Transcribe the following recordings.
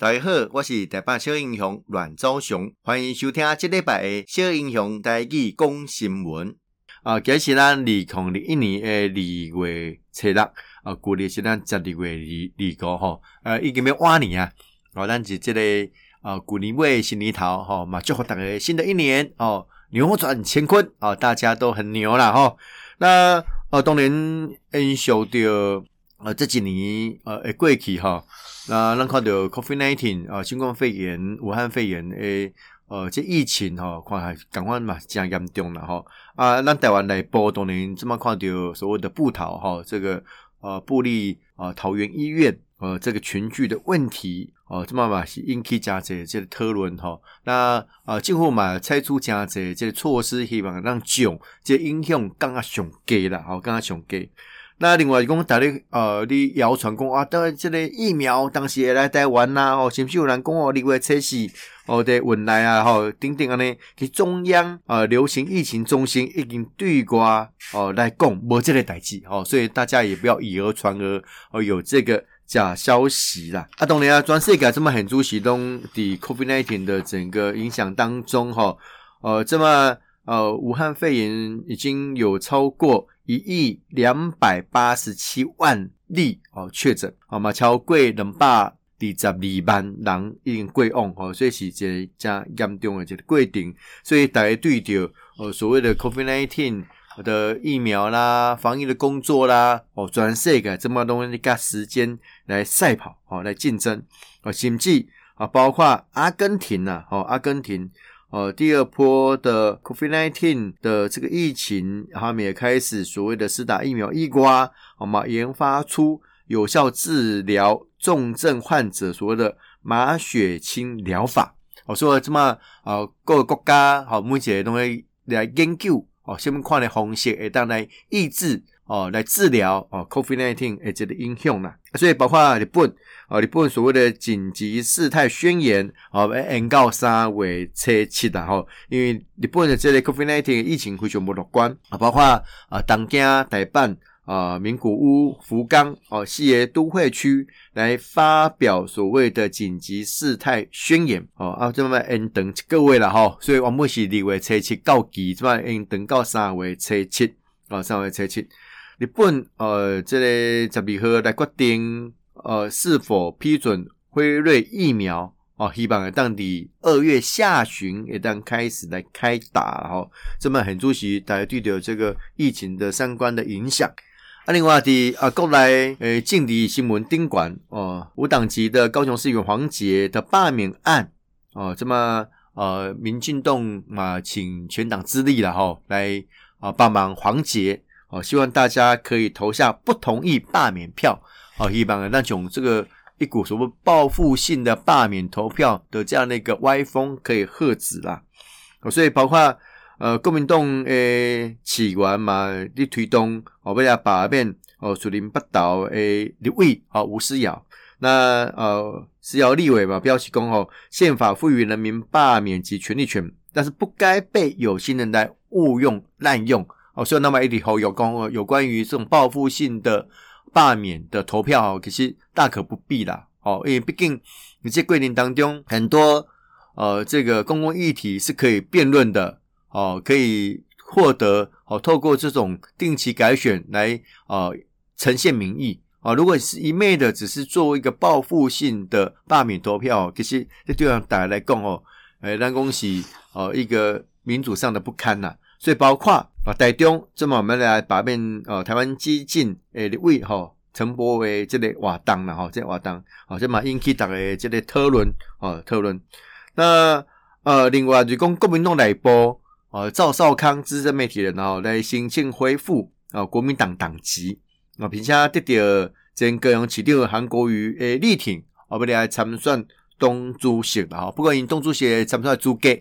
大家好，我是台北小英雄阮昭雄，欢迎收听这礼拜的小英雄台语讲新闻。啊，今是咱二零二一年的二月初六，啊，旧历是咱十二月二二五吼，呃，已经要晚年啊，哦，咱是这个啊，旧年尾新年头吼，嘛，祝福大家新的一年哦，扭转乾坤哦，大家都很牛啦吼。那呃，当然因受到呃这几年呃诶过去哈。那咱看到 COVID-19 啊，新冠肺炎、武汉肺炎诶，呃，这疫情吼，看还赶快嘛，真严重了吼。啊，咱台湾内部当然这么看到所谓的布桃哈，这个呃布立啊桃园医院呃这个群聚的问题哦，这么嘛是引起真侪这个讨论吼。那啊，政府嘛采取真侪这个措施，希望让降这影响更加上低啦，吼，更加上低。那另外讲，大家呃，你谣传讲啊，当然这个疫苗当时会来台湾呐，哦，是不是有人讲哦，你会测试哦的运来啊，吼，等等安尼，去中央呃流行疫情中心已经对外哦来讲无这个代志，哦，所以大家也不要以讹传讹哦，有这个假消息啦。啊，当然啊，全世界这么很多启动的 COVID-19 的整个影响当中，哈，呃，这么呃，武汉肺炎已经有超过。一亿两百八十七万例哦确诊，好嘛，超过两百二十二万人已经过往哦，所以是一个加严重的一个过程。所以大家对着呃所谓的 COVID-19 的疫苗啦、防疫的工作啦，哦，全世界这么多人加时间来赛跑哦，来竞争哦，甚至啊，包括阿根廷呐，哦，阿根廷。呃，第二波的 COVID-19 的这个疫情，他们也开始所谓的施打疫苗，一瓜，好嘛，研发出有效治疗重症患者所谓的马血清疗法。我说这么呃，各个国家好，目前都会来研究哦，下面看的红血诶，当来抑制哦，来治疗哦 COVID-19 诶这个影响啦。所以包括日本。哦，日本所谓的紧急事态宣言，啊，延到三月初七啦哈，因为日本的这个 COVID-19 疫情非常不乐观啊，包括啊，东京、大阪、啊，名古屋、福冈哦，四个都会区来发表所谓的紧急事态宣言，哦啊，这么延等各位了哈，所以我们是二月初七告急，这么延等到三月初七啊，三月初七，日本呃，这个十二号来决定。呃，是否批准辉瑞疫苗？哦，希望当地二月下旬也当开始来开打哦。这么很注意大家对的这个疫情的相关的影响。啊，另外的啊，国内呃，近地新闻宾馆哦，无党籍的高雄市议员黄杰的罢免案哦，这么呃，民进党嘛，请全党之力了哈、哦，来啊帮忙黄杰哦，希望大家可以投下不同意罢免票。哦，希望那种这个一股什么报复性的罢免投票的这样的一个歪风可以喝止啦。所以包括呃国民党诶起源嘛，你推动哦，为了罢免哦，树林北倒诶立委哦吴思瑶，那呃是要立委嘛，表示讲哦，宪法赋予人民罢免及权利权，但是不该被有心人来误用滥用哦。所以那么一里头有关有关于这种报复性的。罢免的投票其实大可不必啦，哦，因为毕竟你在规定当中很多呃，这个公共议题是可以辩论的，哦，可以获得哦，透过这种定期改选来呃呈现民意啊。如果是一昧的只是作为一个报复性的罢免投票，其实这对大家来讲哦，诶，那恭喜哦一个民主上的不堪呐。所以包括啊，台中这么我们来把面呃台湾激进诶的位吼陈柏惟这类活动了哈，这活动啊，这嘛引起大家这类讨论哦讨论。那呃，另外就讲国民党内部呃赵少康资深媒体人哦来申请恢复啊国民党党籍啊，并且得到前高雄市长韩国瑜诶力挺，我们来参选东主席了哈。不过因党主席参选资格。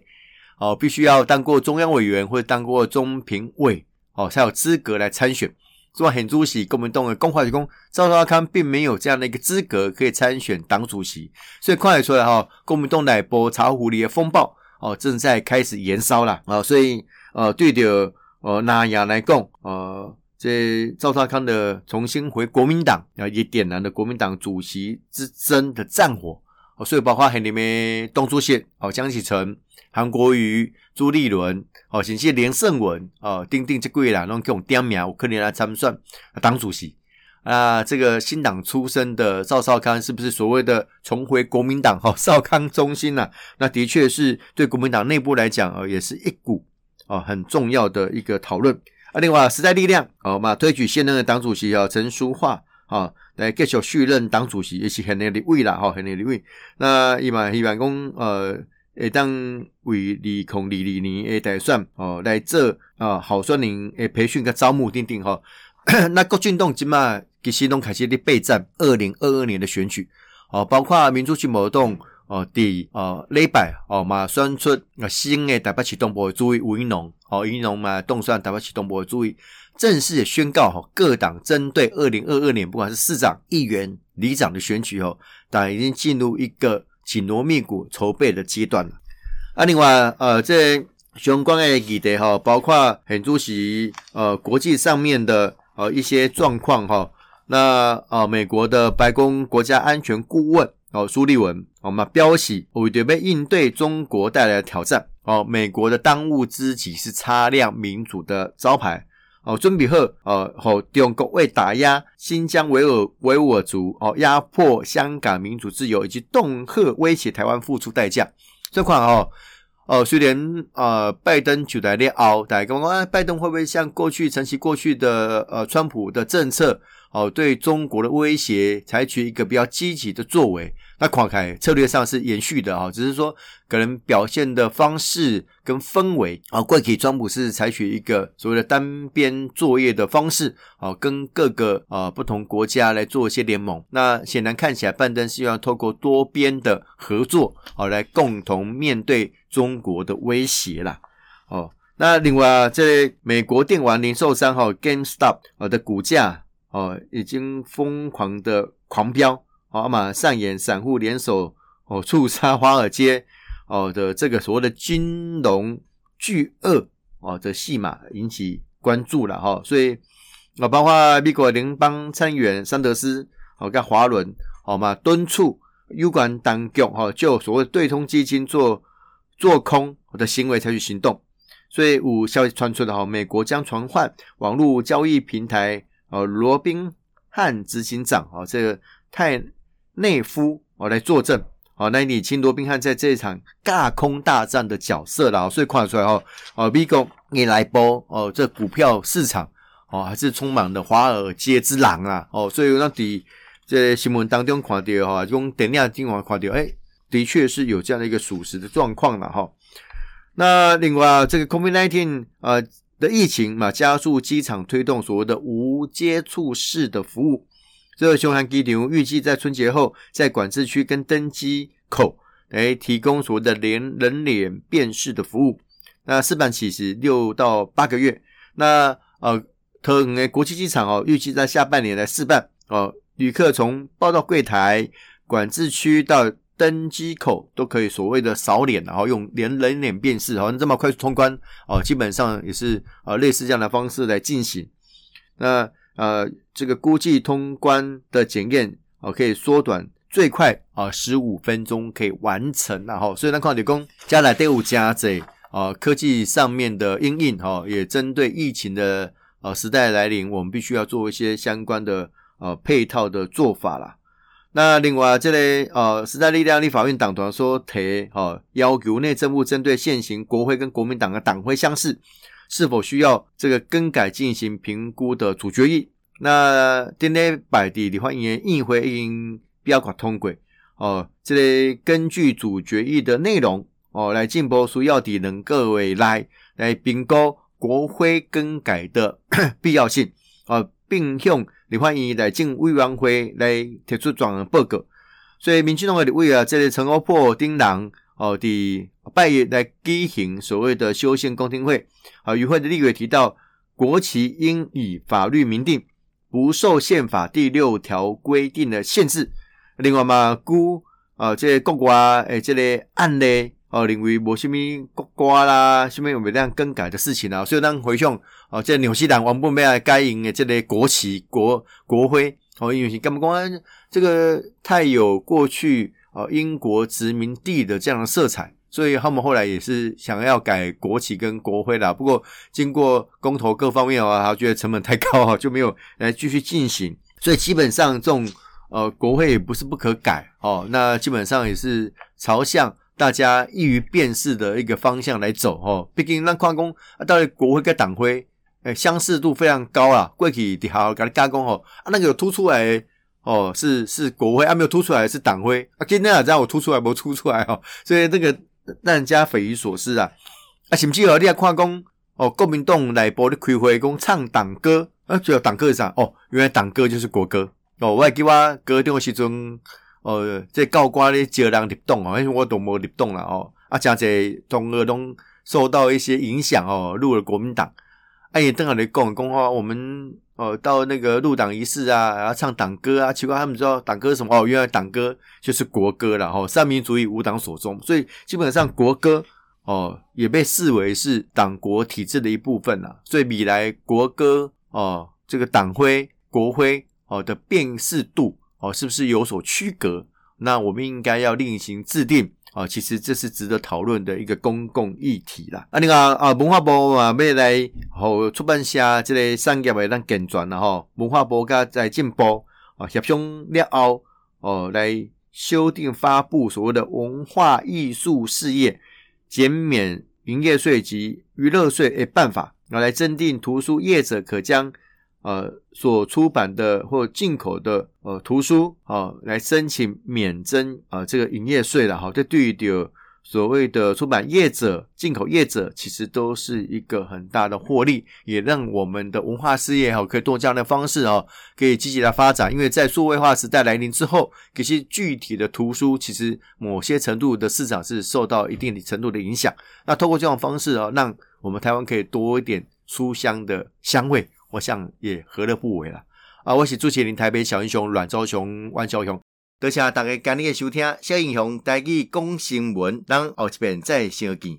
哦，必须要当过中央委员或者当过中评委，哦，才有资格来参选。是吧？很主席国民党的公话就讲，赵少康并没有这样的一个资格可以参选党主席。所以看得出来哈，国民党内部茶壶里的风暴哦，正在开始延烧了啊。所以呃，对的呃，那样来讲，呃，这赵少康的重新回国民党啊，也点燃了国民党主席之争的战火。所以包括很里面董主席哦，江启臣、韩国瑜、朱立伦哦，甚至连胜文哦，丁丁这贵啦，拢给我们点名，有可能来参选党主席。啊，这个新党出身的赵少康是不是所谓的重回国民党？哈，少康中心呐、啊，那的确是对国民党内部来讲，呃，也是一股哦很重要的一个讨论。啊，另外时代力量哦嘛推举现任的党主席啊陈淑桦啊来继续续任党主席，也是很有立位啦，哈，很有立位。那伊嘛希望讲呃，会当为二零二二年诶打算哦来做啊候选人诶培训跟招募等等哈。那郭俊栋即嘛。其实拢开始咧备战二零二二年的选举，哦，包括民主进步党哦，第哦礼拜哦嘛选出啊新的台北市东部的主委吴怡农，哦，怡农嘛动算台北市东部的主委，正式宣告哈，各党针对二零二二年不管是市长、议员、里长的选举哦，党已经进入一个紧锣密鼓筹备的阶段了。啊，另外呃，这相关的议题哈，包括很主席呃国际上面的呃一些状况哈。那呃，美国的白宫国家安全顾问哦，苏利文，我们标示为准备应对中国带来的挑战哦，美国的当务之急是擦亮民主的招牌哦，准备好呃，和中国为打压新疆维吾尔维吾尔族哦，压迫香港民主自由以及恫吓威胁台湾付出代价。这款哦，呃，虽然呃，拜登取代列奥，大家刚刚拜登会不会像过去承袭过去的呃，川普的政策？哦，对中国的威胁采取一个比较积极的作为，那看起来策略上是延续的啊，只是说可能表现的方式跟氛围啊，过去川普是采取一个所谓的单边作业的方式啊，跟各个啊不同国家来做一些联盟。那显然看起来，拜登希望透过多边的合作啊，来共同面对中国的威胁啦。哦，那另外啊这美国电玩零售商哈 GameStop 啊的股价。哦，已经疯狂的狂飙，哦嘛上演散户联手哦触杀华尔街 哦的这个所谓的金融巨鳄哦的戏码引起关注了哈，所以啊，包括美国联邦参议员桑德斯哦跟华伦哦嘛敦促有关当局哈就所谓对冲基金做做空的行为采取行动，所以五消息传出的哈，美国将传唤网络交易平台。哦，罗宾汉执行长哦，这个泰内夫哦来作证哦，来理清罗宾汉在这一场轧空大战的角色了，所以看得出来哦，哦，美国你来播哦，这股票市场哦还是充满了华尔街之狼啊哦，所以那底在新闻当中看到哈，用电量精华看到，哎，的确是有这样的一个属实的状况了哈。那另外这个 COVID-19 呃。的疫情嘛，加速机场推动所谓的无接触式的服务。这个雄航机场预计在春节后，在管制区跟登机口来提供所谓的连人脸辨识的服务。那试办期是六到八个月。那呃，桃园的国际机场哦，预计在下半年来试办哦，旅客从报到柜台、管制区到登机口都可以所谓的扫脸，然后用连人脸辨识，好像这么快速通关哦，基本上也是呃类似这样的方式来进行。那呃这个估计通关的检验哦可以缩短最快啊十五分钟可以完成，然后所以呢，矿理工加来队伍加贼啊科技上面的应应哈，也针对疫情的呃时代来临，我们必须要做一些相关的呃配套的做法啦。那另外，这类呃，时代力量立法院党团说提哦，要求内政部针对现行国会跟国民党的党徽相似，是否需要这个更改进行评估的主决议。那今天摆的立法院议会已经标款通过哦，这类根据主决议的内容哦，来进一步需要的能各位来来评估国徽更改的必要性哦，并用。李焕英来进委员会来提出专项报告，所以民进党的立委啊，这个陈欧破、丁郎哦，的拜一来举行所谓的修宪公听会啊，与会的立委提到，国旗应以法律明定，不受宪法第六条规定的限制。另外嘛，估啊，这个国外诶，这个案例。哦，认为无什么国歌啦，什么有没这样更改的事情啊？所以咱回想哦，这纽西兰王本要来改用的这个国旗、国国徽，哦，因为是干嘛讲？这个太有过去哦英国殖民地的这样的色彩，所以他们后来也是想要改国旗跟国徽啦。不过经过公投各方面啊，他觉得成本太高啊，就没有来继续进行。所以基本上这种呃国徽也不是不可改哦，那基本上也是朝向大家易于辨识的一个方向来走吼。毕竟让矿工啊，到底国徽跟党徽。诶，相似度非常高啊！过去底下给它加工吼，啊，那个有凸出来哦，是是国徽啊，没有凸出来是党徽啊。今天啊，知道我凸出来没凸出来哦，所以这个让人家匪夷所思啊！啊，甚至哦，你还看讲哦，国民党内部的开会讲唱党歌啊，主要党歌是啥？哦，原来党歌就是国歌哦。我还记我高中的时阵哦，这教官咧招人入党哦，因为我都没入党了哦。啊，真侪同学拢受到一些影响哦，入了国民党。哎，也正好来讲讲话，我们哦到那个入党仪式啊，然后唱党歌啊，奇怪他们知道党歌什么？哦，原来党歌就是国歌了哦。三民主义无党所宗，所以基本上国歌哦也被视为是党国体制的一部分了。所以未来国歌哦这个党徽国徽哦的辨识度哦是不是有所区隔？那我们应该要另行制定。啊，其实这是值得讨论的一个公共议题啦。啊，你看啊，文化部啊，要来和出版社这个产业来健全了哈。文化部甲在进步啊，协商了后哦，来修订发布所谓的文化艺术事业减免营业税及娱乐税诶办法，然后来增订图书业者可将。呃，所出版的或进口的呃图书啊、来申请免征啊、这个营业税了哈。这对于的所谓的出版业者、进口业者，其实都是一个很大的获利，也让我们的文化事业哈可以多这样的方式哦，可以积极的发展。因为在数位化时代来临之后，这些具体的图书其实某些程度的市场是受到一定程度的影响。那透过这种方式啊，让我们台湾可以多一点书香的香味。我想也何乐不为了啊！我是主持人台北小英雄阮昭雄、阮昭雄，多谢大家今日的收听。小英雄带去讲新闻，咱后一遍再相见。